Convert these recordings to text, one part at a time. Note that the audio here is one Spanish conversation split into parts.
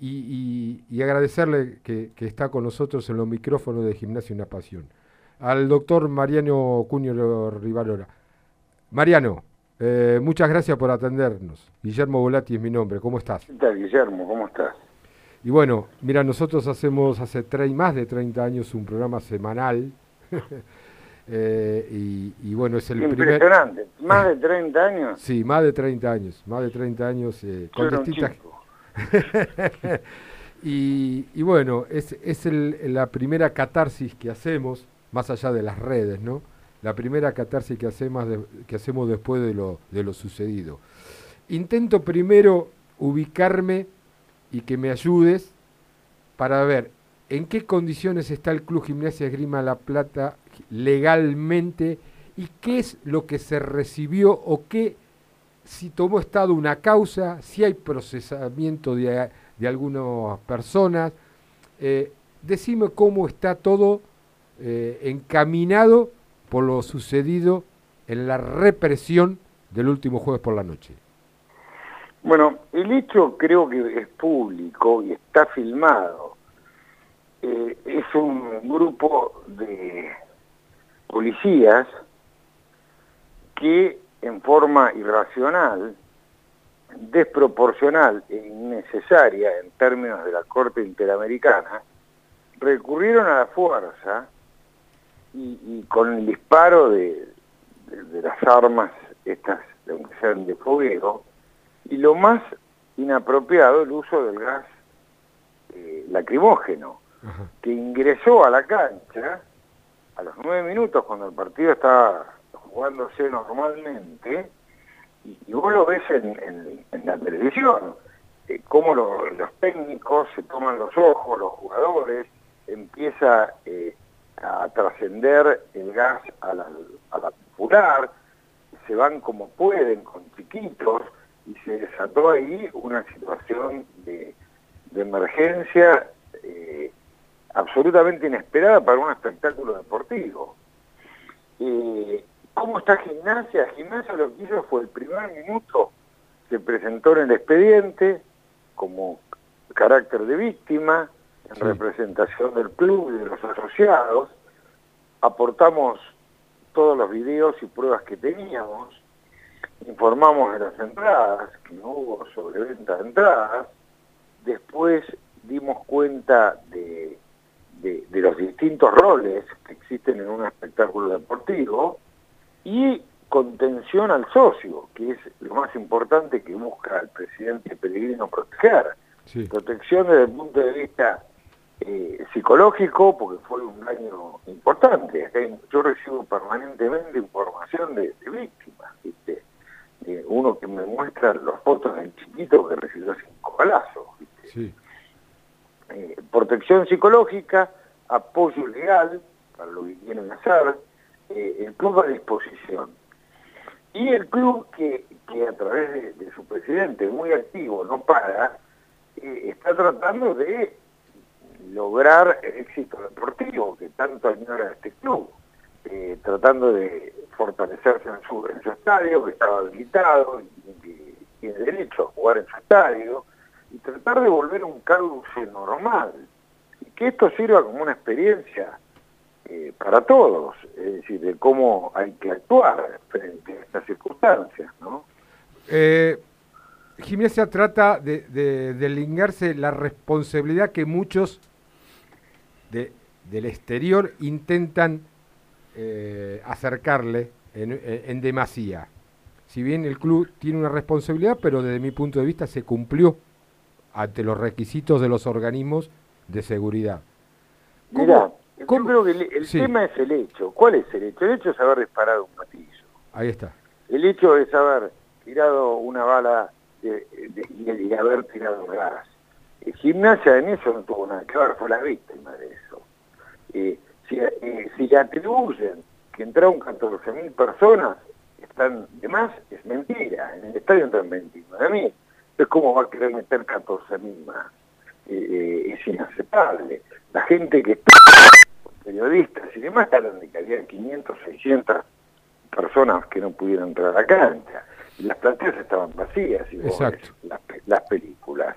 y, agradecerle que, está con nosotros en los micrófonos de Gimnasia Una Pasión. Al doctor Mariano Cuño Rivalora. Mariano, eh, muchas gracias por atendernos. Guillermo Volati es mi nombre. ¿Cómo estás? ¿Qué tal, Guillermo? ¿Cómo estás? Y bueno, mira, nosotros hacemos hace más de 30 años un programa semanal. Eh, y, bueno, es el Impresionante. ¿Más de 30 años? Sí, más de 30 años. Más de 30 años. Eh, con distintas... y, bueno, es, es la primera catarsis que hacemos, más allá de las redes, ¿no? La primera catarsis que hacemos, que hacemos después de lo, de lo sucedido. Intento primero ubicarme y que me ayudes para ver en qué condiciones está el Club Gimnasia Esgrima La Plata legalmente y qué es lo que se recibió o qué si tomó estado una causa, si hay procesamiento de, algunas personas. Eh, decime cómo está todo eh, encaminado por lo sucedido en la represión del último jueves por la noche. Bueno, el hecho creo que es público y está filmado. Eh, es un grupo de policías que en forma irracional, desproporcional e innecesaria en términos de la Corte Interamericana, recurrieron a la fuerza y, con el disparo de, las armas, estas de sean de fuego, y lo más inapropiado, el uso del gas eh, lacrimógeno, que ingresó a la cancha a los nueve minutos cuando el partido estaba jugándose normalmente, y, vos lo ves en, la televisión, eh, cómo los técnicos se toman los ojos, los jugadores, empieza eh, a trascender el gas a la, popular, se van como pueden, con chiquitos, y se desató ahí una situación de, emergencia eh, absolutamente inesperada para un espectáculo deportivo. Eh, ¿Cómo está Gimnasia? Gimnasia lo que hizo fue el primer minuto, se presentó en el expediente como carácter de víctima, en representación del club y de los asociados, aportamos todos los videos y pruebas que teníamos, informamos de las entradas, que no hubo sobreventa de entradas, después dimos cuenta de, de, los distintos roles que existen en un espectáculo deportivo y contención al socio, que es lo más importante que busca el presidente Pellegrino proteger. Protección desde el punto de vista eh, psicológico, porque fue un daño importante. yo recibo permanentemente información de, víctimas, ¿viste? uno que me muestra los fotos del chiquito que recibió cinco balazos. Eh, protección psicológica, apoyo legal para lo que quieren hacer, eh, el club a disposición. Y el club que, que a través de, su presidente, muy activo, no para, está tratando de lograr el éxito deportivo que tanto añora este club, eh, tratando de fortalecerse en su, estadio, que estaba habilitado que tiene derecho a jugar en su estadio, y tratar de volver a un cauce normal, y que esto sirva como una experiencia eh, para todos, es decir, de cómo hay que actuar frente a estas circunstancias, ¿no? Eh, Gimnasia trata de, de, de la responsabilidad que muchos del exterior intentan eh, acercarle en, demasía. Si bien el club tiene una responsabilidad, pero desde mi punto de vista se cumplió ante los requisitos de los organismos de seguridad. Mira, yo creo que el, tema es el hecho. ¿Cuál es el hecho? El hecho es haber disparado un martillo. Ahí está. El hecho es haber tirado una bala y haber tirado gas. El gimnasia en eso no tuvo nada que ver, fue la víctima de eso. Eh, si, eh, si le atribuyen que entraron 14.000 personas, están de más, es mentira. En el estadio entran 29.000. Entonces, ¿cómo va a querer meter 14.000 más? Eh, es inaceptable. La gente que está, periodistas y demás, hablan de que había 500, 600 personas que no pudieron entrar a la cancha. Las planteas estaban vacías, y las, las películas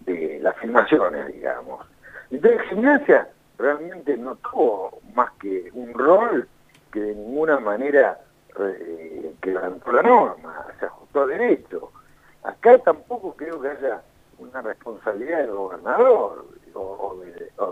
de las filmaciones, digamos. Entonces gimnasia realmente no tuvo más que un rol que de ninguna manera eh, quebrantó la norma, se ajustó a derecho. Acá tampoco creo que haya una responsabilidad del gobernador o,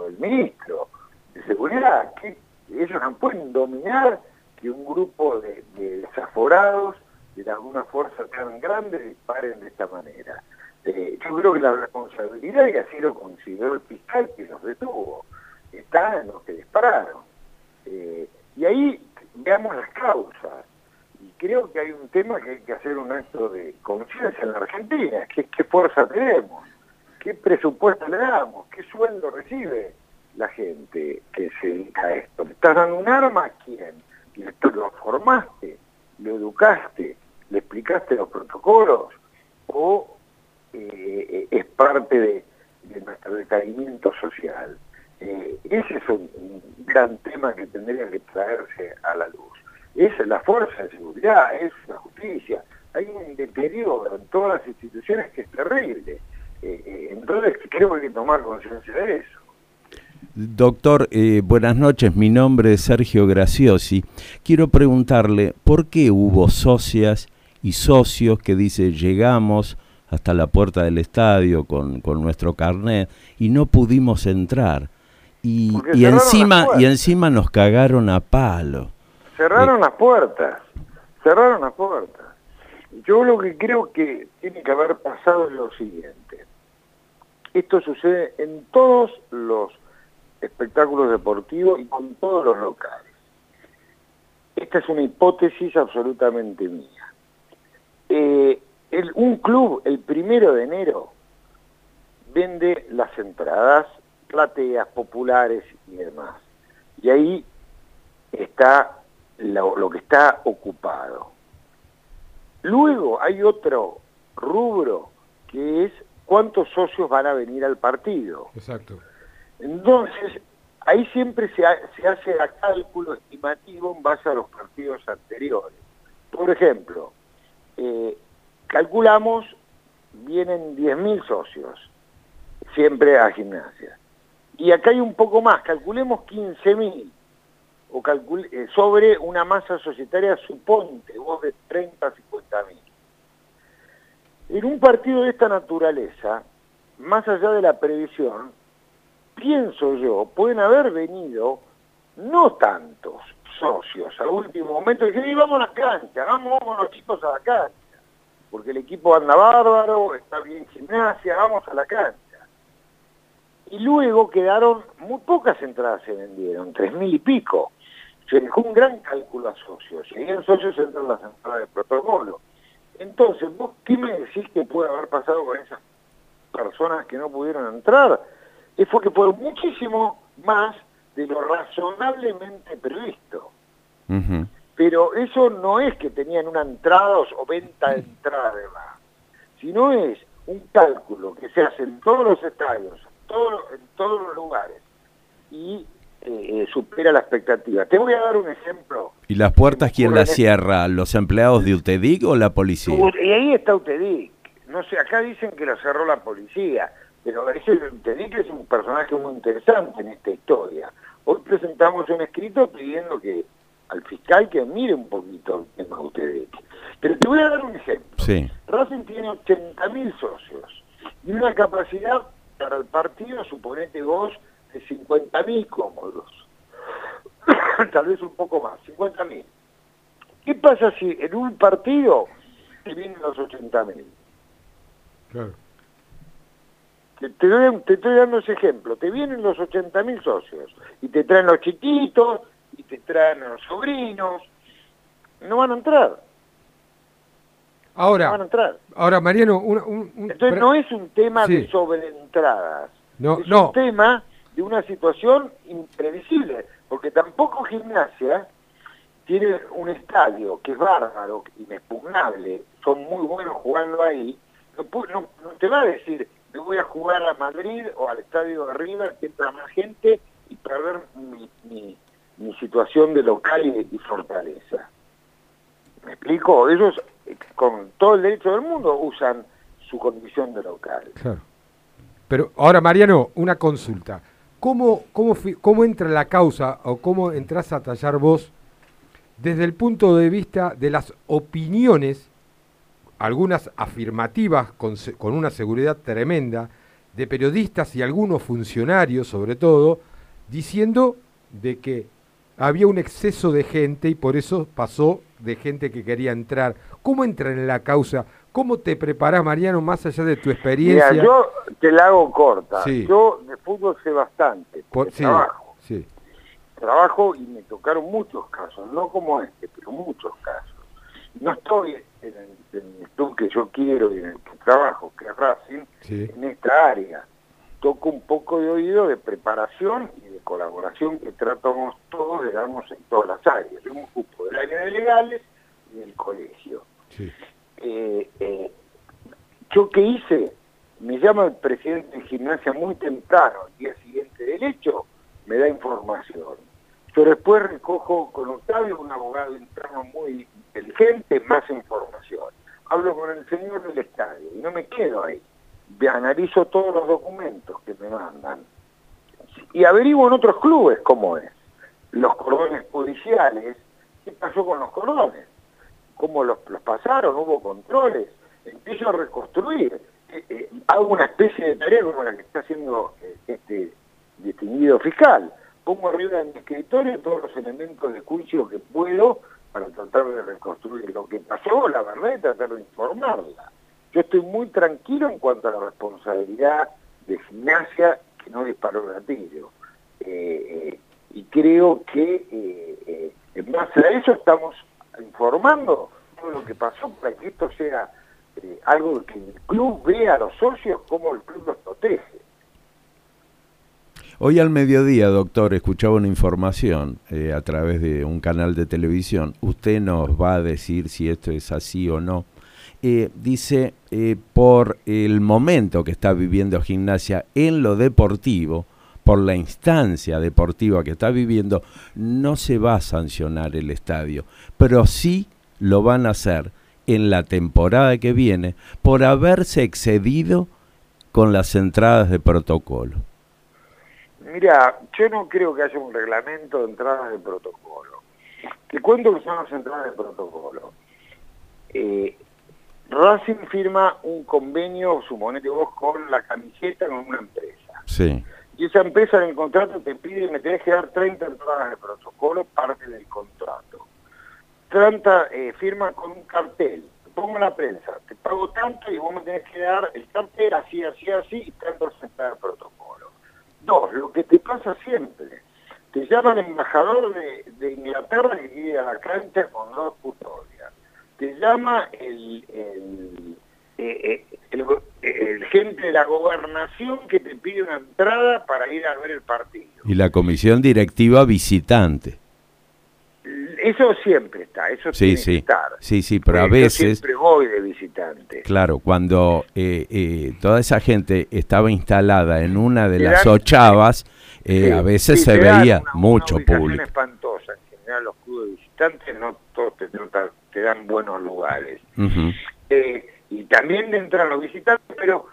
del ministro de seguridad, que ellos no pueden dominar que un grupo de, desaforados de alguna fuerza tan grande disparen de esta manera. Eh, yo creo que la responsabilidad, y así lo consideró el fiscal que los detuvo, está en los que dispararon. Eh, y ahí veamos las causas. Y creo que hay un tema que hay que hacer un acto de conciencia en la Argentina, que es qué fuerza tenemos, qué presupuesto le damos, qué sueldo recibe la gente que se dedica a esto. ¿Le estás dando un arma a quién? ¿Lo formaste? ¿Lo educaste? ¿Le explicaste los protocolos? ¿O eh, es parte de, nuestro decaimiento social? Eh, ese es un, gran tema que tendría que traerse a la luz. Es la fuerza de seguridad, es la justicia. Hay un deterioro en todas las instituciones que es terrible. Eh, entonces creo que hay que tomar conciencia de eso. Doctor, eh, buenas noches. Mi nombre es Sergio Graciosi. Quiero preguntarle por qué hubo socias y socios que dice llegamos hasta la puerta del estadio con, nuestro carnet y no pudimos entrar. Y, y encima y encima nos cagaron a palo. Cerraron eh, las puertas. Cerraron las puertas. Yo lo que creo que tiene que haber pasado es lo siguiente. Esto sucede en todos los espectáculos deportivos y con todos los locales. Esta es una hipótesis absolutamente mía. Eh, un club el primero de enero vende las entradas, plateas, populares y demás. Y ahí está lo que está ocupado. Luego hay otro rubro que es cuántos socios van a venir al partido. Exacto. Entonces, ahí siempre se, hace el cálculo estimativo en base a los partidos anteriores. Por ejemplo, eh, calculamos, vienen 10.000 socios, siempre a gimnasia. Y acá hay un poco más, calculemos 15.000 o eh, sobre una masa societaria, suponte, vos de 30 a 50.000. En un partido de esta naturaleza, más allá de la previsión, pienso yo, pueden haber venido no tantos socios al último momento y dicen, vamos a la cancha, vamos, vamos los chicos a la cancha, porque el equipo anda bárbaro, está bien gimnasia, vamos a la cancha. Y luego quedaron, muy pocas entradas se vendieron, tres mil y pico. Se dejó un gran cálculo a socios, en socios entran las entradas de protocolo. Entonces, ¿vos qué me decís que puede haber pasado con esas personas que no pudieron entrar? Fue que fue muchísimo más de lo razonablemente previsto. Pero eso no es que tenían una entrada o venta de entrada sino es un cálculo que se hace en todos los estadios, en todos los lugares, y eh, supera la expectativa. Te voy a dar un ejemplo. ¿Y las puertas quién las cierra? ¿Los empleados de UTEDIC o la policía? Y ahí está UTEDIC. No sé, acá dicen que lo cerró la policía. Pero ese que es un personaje muy interesante en esta historia. Hoy presentamos un escrito pidiendo que al fiscal que mire un poquito el tema de Pero te voy a dar un ejemplo. Sí. Racing tiene 80.000 socios y una capacidad para el partido, suponete vos, de 50.000 cómodos. Tal vez un poco más, 50.000. ¿Qué pasa si en un partido te vienen los 80.000? Claro. Te, estoy dando ese ejemplo. Te vienen los 80.000 socios y te traen los chiquitos y te traen los sobrinos. No van a entrar. Ahora, no van a entrar. ahora Mariano, un, entonces no es un tema de sobreentradas. No, es un tema de una situación imprevisible, porque tampoco gimnasia tiene un estadio que es bárbaro, inexpugnable, son muy buenos jugando ahí, no te va a decir, me voy a jugar a Madrid o al estadio de River, que entra más gente y perder mi, situación de local y, fortaleza. ¿Me explico? Ellos, eh, con todo el derecho del mundo, usan su condición de local. Pero ahora, Mariano, una consulta. ¿Cómo, cómo, ¿Cómo entra la causa o cómo entras a tallar vos desde el punto de vista de las opiniones, algunas afirmativas con, con una seguridad tremenda, de periodistas y algunos funcionarios sobre todo, diciendo de que había un exceso de gente y por eso pasó de gente que quería entrar. ¿Cómo entra en la causa? ¿Cómo te preparás, Mariano, más allá de tu experiencia? Mira, yo te la hago corta. Yo de fútbol sé bastante, por, trabajo. Sí. Trabajo y me tocaron muchos casos, no como este, pero muchos casos. No estoy en el, club que yo quiero y en el que trabajo, que es Racing, en esta área. Toco un poco de oído de preparación y de colaboración que tratamos todos de darnos en todas las áreas. Yo me ocupo del área de legales y del colegio. Sí. Eh, eh, yo qué hice, me llama el presidente de gimnasia muy temprano, el día siguiente del hecho, me da información. Yo después recojo con Octavio, un abogado interno muy inteligente, más información. Hablo con el señor del estadio y no me quedo ahí. Analizo todos los documentos que me mandan y averiguo en otros clubes cómo es. Los cordones judiciales, ¿qué pasó con los cordones? cómo los, pasaron, hubo controles, empiezo a reconstruir, eh, eh, hago una especie de tarea como la que está haciendo eh, este distinguido fiscal, pongo arriba de mi escritorio todos los elementos de juicio que puedo para tratar de reconstruir lo que pasó, la verdad, y tratar de informarla. Yo estoy muy tranquilo en cuanto a la responsabilidad de gimnasia que no disparó el gatillo. y creo que en base a eso estamos informando todo lo que pasó para que esto sea eh, algo que el club vea a los socios como el club los protege. Hoy al mediodía, doctor, escuchaba una información eh, a través de un canal de televisión. Usted nos va a decir si esto es así o no. Eh, dice, por el momento que está viviendo gimnasia en lo deportivo, por la instancia deportiva que está viviendo, no se va a sancionar el estadio, pero sí lo van a hacer en la temporada que viene por haberse excedido con las entradas de protocolo. Mira, yo no creo que haya un reglamento de entradas de protocolo. Te cuento que son las entradas de protocolo. Eh, Racing firma un convenio, suponete vos, con la camiseta con una empresa. Sí y esa empresa en el contrato te pide, me tenés que dar 30 entradas de protocolo, parte del contrato. 30 eh, firma con un cartel, pongo en la prensa, te pago tanto y vos me tenés que dar el cartel así, así, así y tanto entradas de protocolo. Dos, lo que te pasa siempre, te llama el embajador de, Inglaterra que quiere a la cancha con dos custodias. Te llama el, el eh, eh, el, gente de la gobernación que te pide una entrada para ir a ver el partido. Y la comisión directiva visitante. Eso siempre está, eso sí, sí. estar. Sí, sí, pero a veces... siempre voy de visitante. Claro, cuando eh, toda esa gente estaba instalada en una de las ochavas, a veces se veía mucho público. espantosa, en general los clubes visitantes no todos te, dan buenos lugares y también entran los visitantes, pero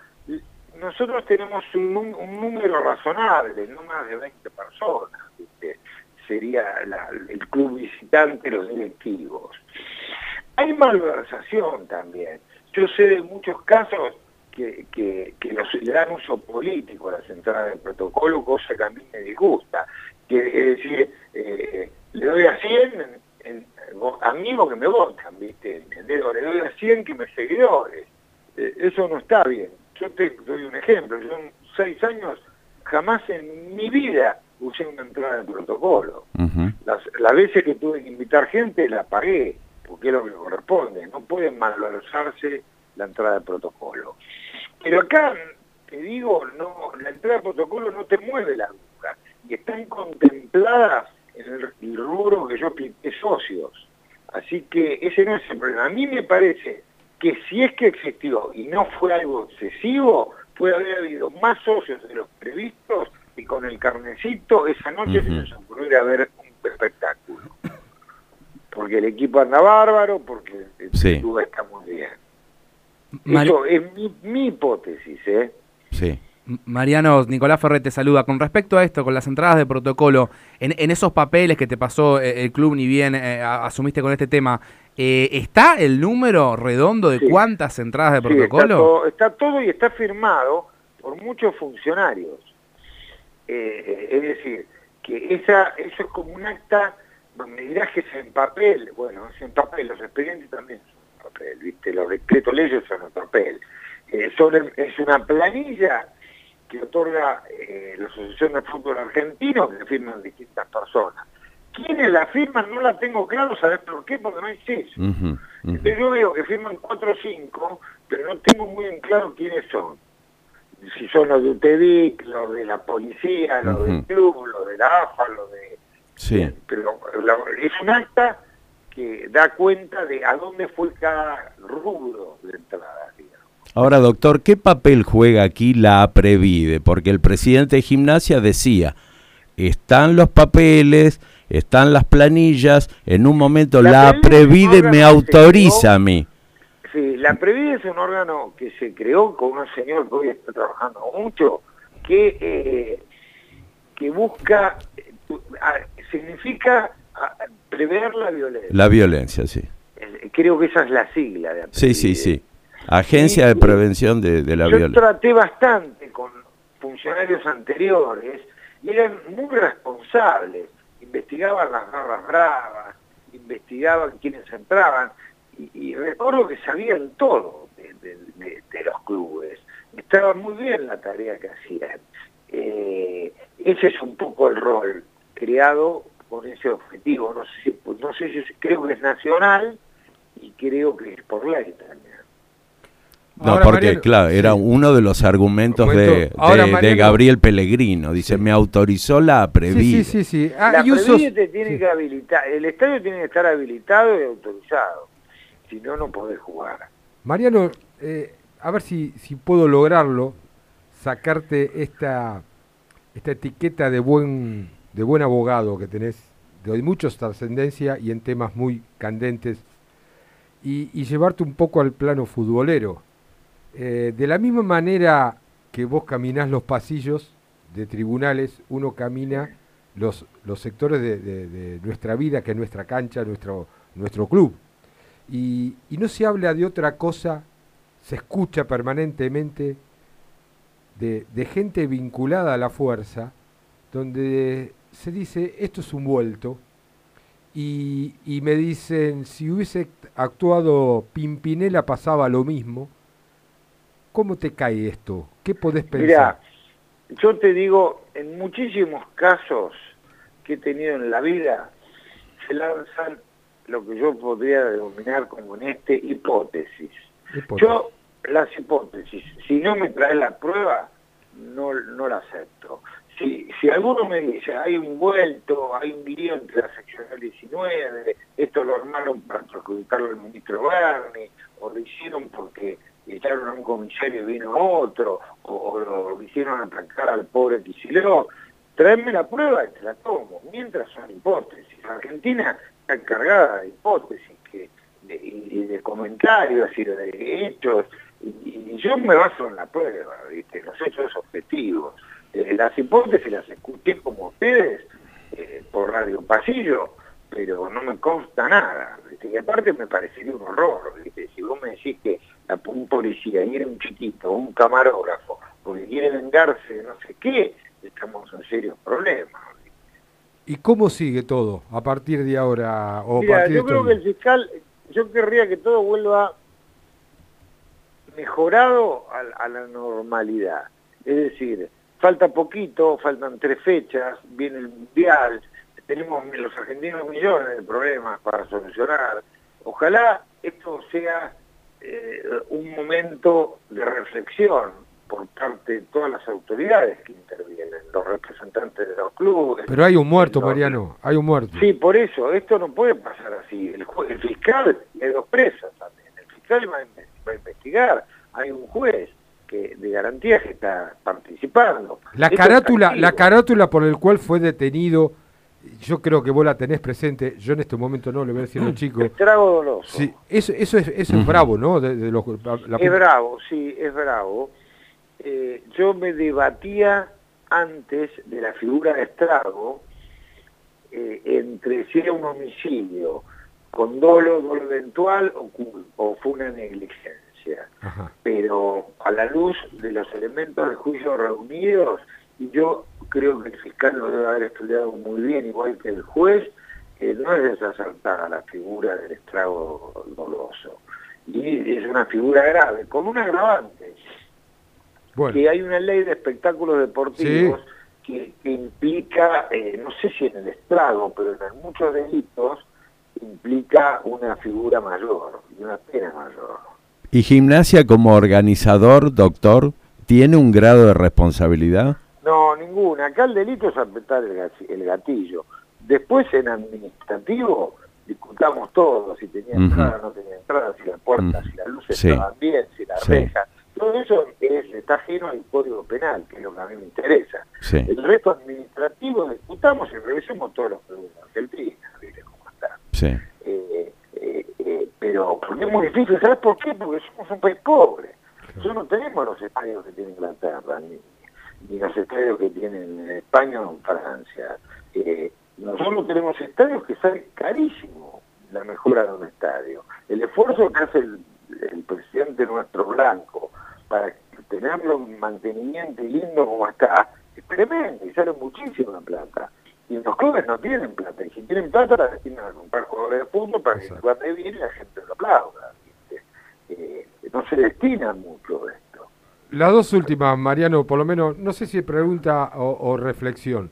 nosotros tenemos un, número razonable, no más de 20 personas, sería el club visitante, los directivos. Hay malversación también. Yo sé de muchos casos que, que, los, le dan uso político a las entradas del protocolo, cosa que a mí me disgusta. Que, es decir, eh, le doy a 100 amigos que me votan, ¿viste? Le doy a 100 que me seguidores. Eh, eso no está bien. Yo te doy un ejemplo. Yo en seis años jamás en mi vida usé una entrada de protocolo. las, las veces que tuve que invitar gente la pagué, porque es lo que corresponde. No pueden malversarse la entrada de protocolo. Pero acá, te digo, no la entrada de protocolo no te mueve la aguja. Y están contempladas en el, rubro que yo pinté socios. Así que ese no es el problema. A mí me parece que si es que existió y no fue algo excesivo, puede haber habido más socios de los previstos y con el carnecito esa noche se nos ocurrió a ver un espectáculo. Porque el equipo anda bárbaro, porque el sí. está muy bien. Eso es mi, mi hipótesis, ¿eh? Sí. Mariano, Nicolás Ferrer te saluda. Con respecto a esto, con las entradas de protocolo, en, esos papeles que te pasó eh, el club, ni bien eh, asumiste con este tema, eh, ¿está el número redondo de cuántas entradas de protocolo? está, todo, y está firmado por muchos funcionarios. Es decir, que esa, eso es como un acta, me dirás que es en papel, bueno, es en papel, los expedientes también son en papel, ¿viste? los decretos leyes son en papel. es una planilla que otorga eh, la Asociación de Fútbol Argentino, que firman distintas personas. ¿Quiénes la firman? No la tengo claro, ¿sabes por qué? Porque no hay eso. Entonces yo veo que firman cuatro o cinco, pero no tengo muy en claro quiénes son. Si son los de UTEDIC, los de la policía, los del club, los de la AFA, los de... Sí. Pero es un acta que da cuenta de a dónde fue cada rubro de entrada, Ahora, doctor, ¿qué papel juega aquí la APREVIDE? Porque el presidente de gimnasia decía, están los papeles, están las planillas, en un momento la, APREVIDE me autoriza a mí. Sí, la APREVIDE es un órgano que se creó con un señor que hoy está trabajando mucho, que, eh, que busca, significa prever la violencia. La violencia, sí. Creo que esa es la sigla de APREVIDE. Sí, sí, sí. Agencia de Prevención de, la Violencia. Yo traté bastante con funcionarios anteriores y eran muy responsables. Investigaban las garras bravas, investigaban quiénes entraban y, recuerdo que sabían todo de, los clubes. Estaba muy bien la tarea que hacían. Eh, ese es un poco el rol creado con ese objetivo. No sé si, no sé si creo que es nacional y creo que es por ley también. No, porque claro, era uno de los argumentos de, de, Gabriel Pellegrino. Dice, me autorizó la Previde. Sí, sí, sí. Ah, la Previde tiene que habilitar, el estadio tiene que estar habilitado y autorizado. Si no, no podés jugar. Mariano, eh, a ver si, si puedo lograrlo, sacarte esta, esta etiqueta de buen, de buen abogado que tenés, de mucha trascendencia y en temas muy candentes, y, llevarte un poco al plano futbolero eh, de la misma manera que vos caminás los pasillos de tribunales, uno camina los, los sectores de, nuestra vida, que es nuestra cancha, nuestro, nuestro club. Y, no se habla de otra cosa, se escucha permanentemente de, de, gente vinculada a la fuerza, donde se dice, esto es un vuelto, y, y me dicen, si hubiese actuado Pimpinela pasaba lo mismo, ¿Cómo te cae esto? ¿Qué podés pensar? Mira, yo te digo, en muchísimos casos que he tenido en la vida, se lanzan lo que yo podría denominar como en este hipótesis. Yo las hipótesis, si no me trae la prueba, no, no la acepto. Si, si alguno me dice, hay un vuelto, hay un lío entre la seccional 19, esto lo armaron para perjudicarlo al ministro Barney, o lo hicieron porque echaron a un comisario y vino otro, o, lo hicieron atacar al pobre Kicillof, traeme la prueba y te la tomo, mientras son hipótesis. Argentina está cargada de hipótesis y de comentarios y de hechos, y, yo me baso en la prueba, los hechos objetivos. Eh, las hipótesis las escuché como ustedes eh, por Radio Pasillo, pero no me consta nada. Y aparte me parecería un horror. Si vos me decís que un policía y era un chiquito, un camarógrafo, porque quiere vengarse no sé qué, estamos en serios problemas. ¿Y cómo sigue todo a partir de ahora? O yo creo que el fiscal, yo querría que todo vuelva mejorado a, a la normalidad. Es decir, falta poquito, faltan tres fechas, viene el Mundial, tenemos los argentinos millones de problemas para solucionar. Ojalá esto sea eh, un momento de reflexión por parte de todas las autoridades que intervienen, los representantes de los clubes. Pero hay un muerto, Mariano, hay un muerto. Sí, por eso, esto no puede pasar así. El, el fiscal, hay dos presas también, el fiscal va a, investigar, hay un juez que de garantía que está participando. La carátula, la carátula por el cual fue detenido yo creo que vos la tenés presente, yo en este momento no, le voy a decir a los chicos. Estrago doloso. Sí, eso, eso es, eso es bravo, ¿no? De, Es bravo, sí, es bravo. Eh, yo me debatía antes de la figura de estrago eh, entre si era un homicidio con dolo, dolo eventual o, o fue una negligencia. Pero a la luz de los elementos de juicio reunidos, y yo creo que el fiscal lo debe haber estudiado muy bien, igual que el juez, eh, no es desacertada la figura del estrago doloso. Y es una figura grave, con un agravante. Que hay una ley de espectáculos deportivos que, implica, eh, no sé si en el estrago, pero en muchos delitos, implica una figura mayor y una pena mayor. ¿Y gimnasia como organizador, doctor, tiene un grado de responsabilidad? No, ninguna. Acá el delito es apretar el gatillo. Después en administrativo discutamos todo, si tenía entrada, no tenía entrada, si la puerta, si las luces estaban bien, si la reja. Todo eso es, está ajeno al Código Penal, que es lo que a mí me interesa. El resto administrativo discutamos y revisemos todos los productos de Argentina, ¿viste cómo está? Eh, eh, eh, pero porque es muy difícil, ¿sabes por qué? Porque somos un país pobre. Nosotros no tenemos los estadios que tiene Inglaterra, ni, ni los estadios que tienen en España o en Francia. Nosotros tenemos estadios que salen carísimo la mejora de un estadio. El esfuerzo que hace el, presidente nuestro blanco para tenerlo en mantenimiento y lindo como está, es tremendo y sale muchísima plata. Y los clubes no tienen plata, y si tienen plata la destinan a comprar jugadores de fútbol para que se bien y la gente lo aplauda. Eh, no se destina mucho esto. Las dos últimas, Mariano, por lo menos, no sé si pregunta o, reflexión.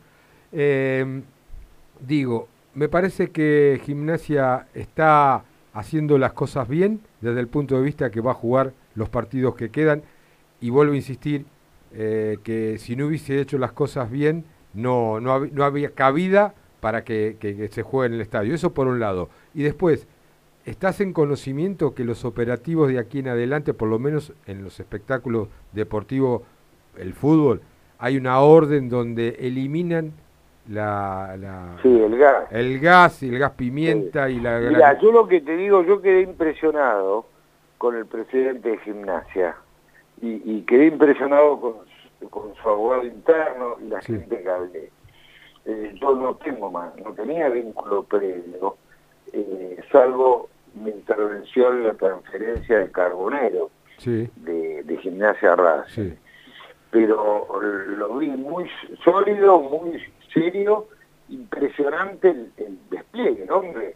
Eh, digo, me parece que Gimnasia está haciendo las cosas bien desde el punto de vista que va a jugar los partidos que quedan y vuelvo a insistir eh, que si no hubiese hecho las cosas bien no, no, no había cabida para que, que, se juegue en el estadio. Eso por un lado. Y después, ¿estás en conocimiento que los operativos de aquí en adelante, por lo menos en los espectáculos deportivos, el fútbol, hay una orden donde eliminan la, la, sí, el gas. El gas y el gas pimienta y la... Mira, yo lo que te digo, yo quedé impresionado con el presidente de gimnasia y, quedé impresionado con, con, su abogado interno y la gente que hablé. Eh, yo no tengo más, no tenía vínculo previo, eh, salvo mi intervención en la transferencia de Carbonero de, de Gimnasia Racing. Pero lo vi muy sólido, muy serio, impresionante el, despliegue, ¿no? Hombre,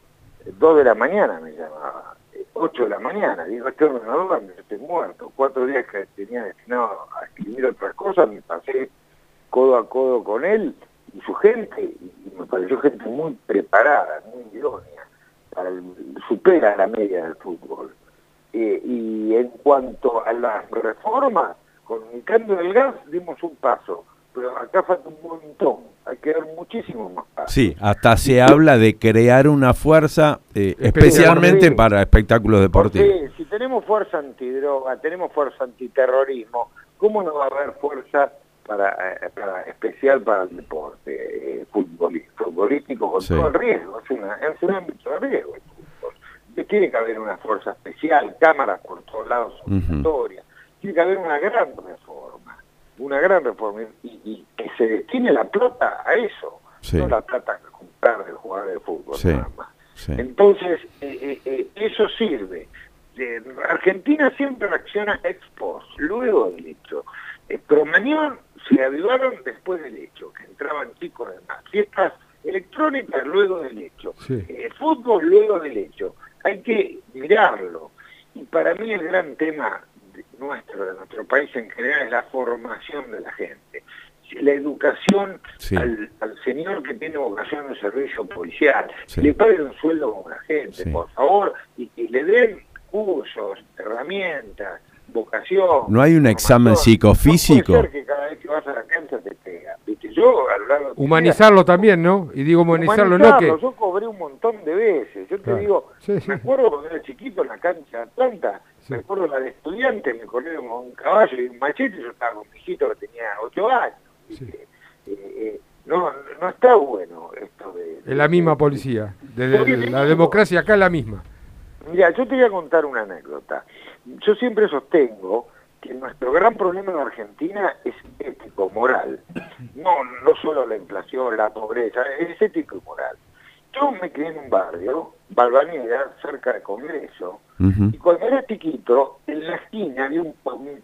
dos de la mañana me llamaba, ocho de la mañana, digo, este ordenador me estoy muerto, cuatro días que tenía destinado a escribir otras cosas, me pasé codo a codo con él y su gente, y me pareció gente muy preparada, muy idónea, supera la media del fútbol. Eh, y en cuanto a las reformas, con el gas dimos un paso, pero acá falta un montón, hay que dar muchísimo más. Sí, hasta se habla de crear una fuerza eh, especialmente para espectáculos deportivos. Si tenemos fuerza antidroga, tenemos fuerza antiterrorismo, ¿cómo no va a haber fuerza para, eh, especial para el deporte eh, futbolístico con todo el riesgo? Es, una, es un ámbito de riesgo. Tiene que haber una fuerza especial, cámaras por todos lados obligatorias, tiene que haber una gran una gran reforma y, que se destine la plata a eso, no la plata a comprar del jugador de fútbol nada más. Entonces, eh, eh, eh, eso sirve. Argentina siempre reacciona ex post, luego del hecho. Cromañón se avivaron después del hecho, que entraban chicos en las fiestas electrónicas luego del hecho. El fútbol luego del hecho. Hay que mirarlo. Y para mí el gran tema nuestro, de nuestro país en general, es la formación de la gente. La educación al, señor que tiene vocación de servicio policial, le paguen un sueldo con la gente, por favor, y que le den cursos, herramientas, vocación. ¿No hay un examen psicofísico? No puede ser que cada vez que vas a la cancha te pega. ¿Viste? Yo, Humanizarlo también, ¿no? Y digo humanizarlo, no que... Yo cobré un montón de veces. Yo te digo, me acuerdo cuando era chiquito en la cancha de Atlanta, me acuerdo la de estudiante, me corrieron con un caballo y un machete, yo estaba con mi hijito que tenía ocho años. Eh, eh, no, no está bueno esto de... Es la misma policía, de, la democracia acá es la misma. Mira, yo te voy a contar una anécdota. Yo siempre sostengo que nuestro gran problema en Argentina es ético, moral. No, no solo la inflación, la pobreza, es ético y moral. Yo me crié en un barrio, Balvanera, cerca del Congreso, y cuando era chiquito, en la esquina había un,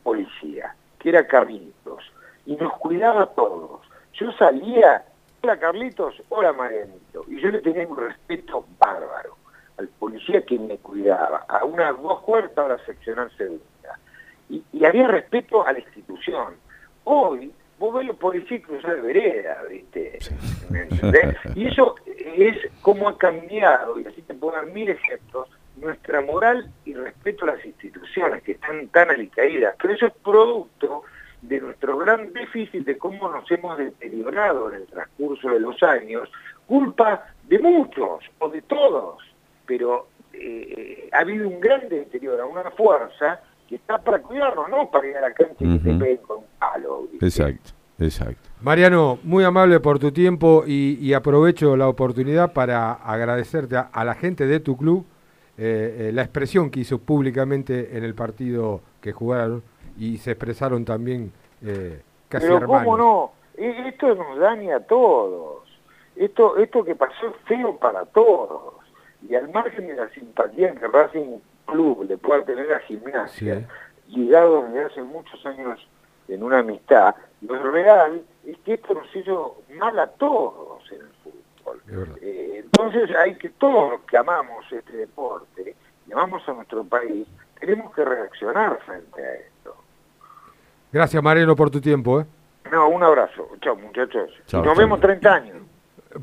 policía, que era Carlitos, y nos cuidaba a todos. Yo salía, hola Carlitos, hola Marianito, y yo le tenía un respeto bárbaro al policía que me cuidaba, a unas dos cuartas a la seccional segunda. Y, y había respeto a la institución. Hoy vos ves los policías cruzar de vereda, ¿viste? Y eso es como ha cambiado, y así te puedo dar mil ejemplos, nuestra moral y respeto a las instituciones que están tan alicaídas. Pero eso es producto de nuestro gran déficit de cómo nos hemos deteriorado en el transcurso de los años, culpa de muchos o de todos, pero eh, ha habido un gran deterioro, una fuerza que está para cuidarnos, no para ir a la cancha y que te peguen con un palo. Exacto, exacto. Mariano, muy amable por tu tiempo y, aprovecho la oportunidad para agradecerte a, la gente de tu club eh, eh, la expresión que hizo públicamente en el partido que jugaron y se expresaron también eh, casi Pero cómo no, e, esto nos daña a todos. Esto, esto que pasó es feo para todos. Y al margen de la simpatía que Racing club le pueda tener a gimnasia, ligado desde hace muchos años en una amistad, lo real es que esto nos hizo mal a todos en el fútbol. Eh, entonces hay que todos los que amamos este deporte, y amamos a nuestro país, tenemos que reaccionar frente a esto. Gracias Mariano por tu tiempo. ¿eh? No, un abrazo. Chao muchachos. nos vemos 30 años.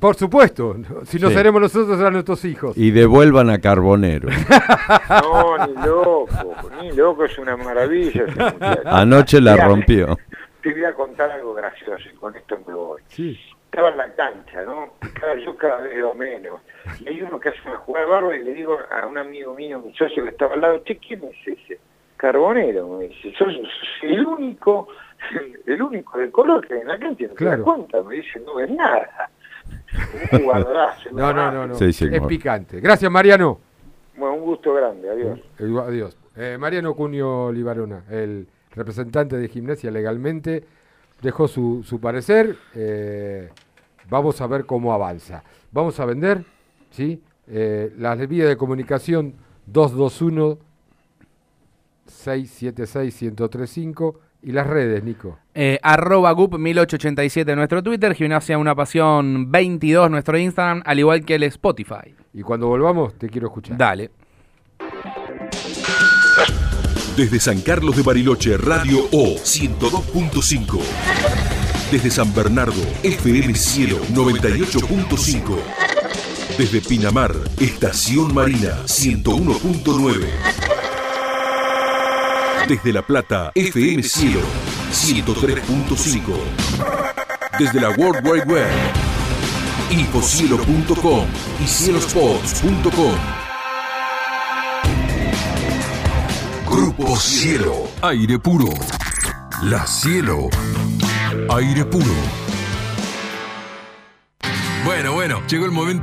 Por supuesto, si no seremos nosotros, serán nuestros hijos. Y devuelvan a Carbonero. no, ni loco, ni loco, es una maravilla Anoche la rompió. Te voy a contar algo gracioso, con esto me voy. Estaba en la cancha, ¿no? yo cada vez veo menos. Y hay uno que hace una jugada barba y le digo a un amigo mío, mi socio que estaba al lado, che, ¿quién es ese? Carbonero, me dice, sos el único, el único de color que hay en la cancha, no claro. te das cuenta, me dice, no ves nada. no, no, no, no. es picante. Gracias, Mariano. Bueno, un gusto grande. Adiós. Eh, adiós. Eh, Mariano Cunio Libarona, el representante de gimnasia legalmente, dejó su, su parecer. Eh, vamos a ver cómo avanza. Vamos a vender, ¿sí? las vías de comunicación 221 676 1035 y las redes, Nico. Eh, arroba GUP 1887 nuestro Twitter, Gimnasia Una Pasión 22 nuestro Instagram, al igual que el Spotify. Y cuando volvamos, te quiero escuchar. Dale. Desde San Carlos de Bariloche, Radio O 102.5. Desde San Bernardo, FM Cielo 98.5. Desde Pinamar, Estación Marina 101.9. Desde La Plata, FM Cielo 103.5. Desde la World Wide Web, infocielo.com y cielospots.com. Grupo Cielo, aire puro. La Cielo, aire puro. Bueno, bueno, llegó el momento.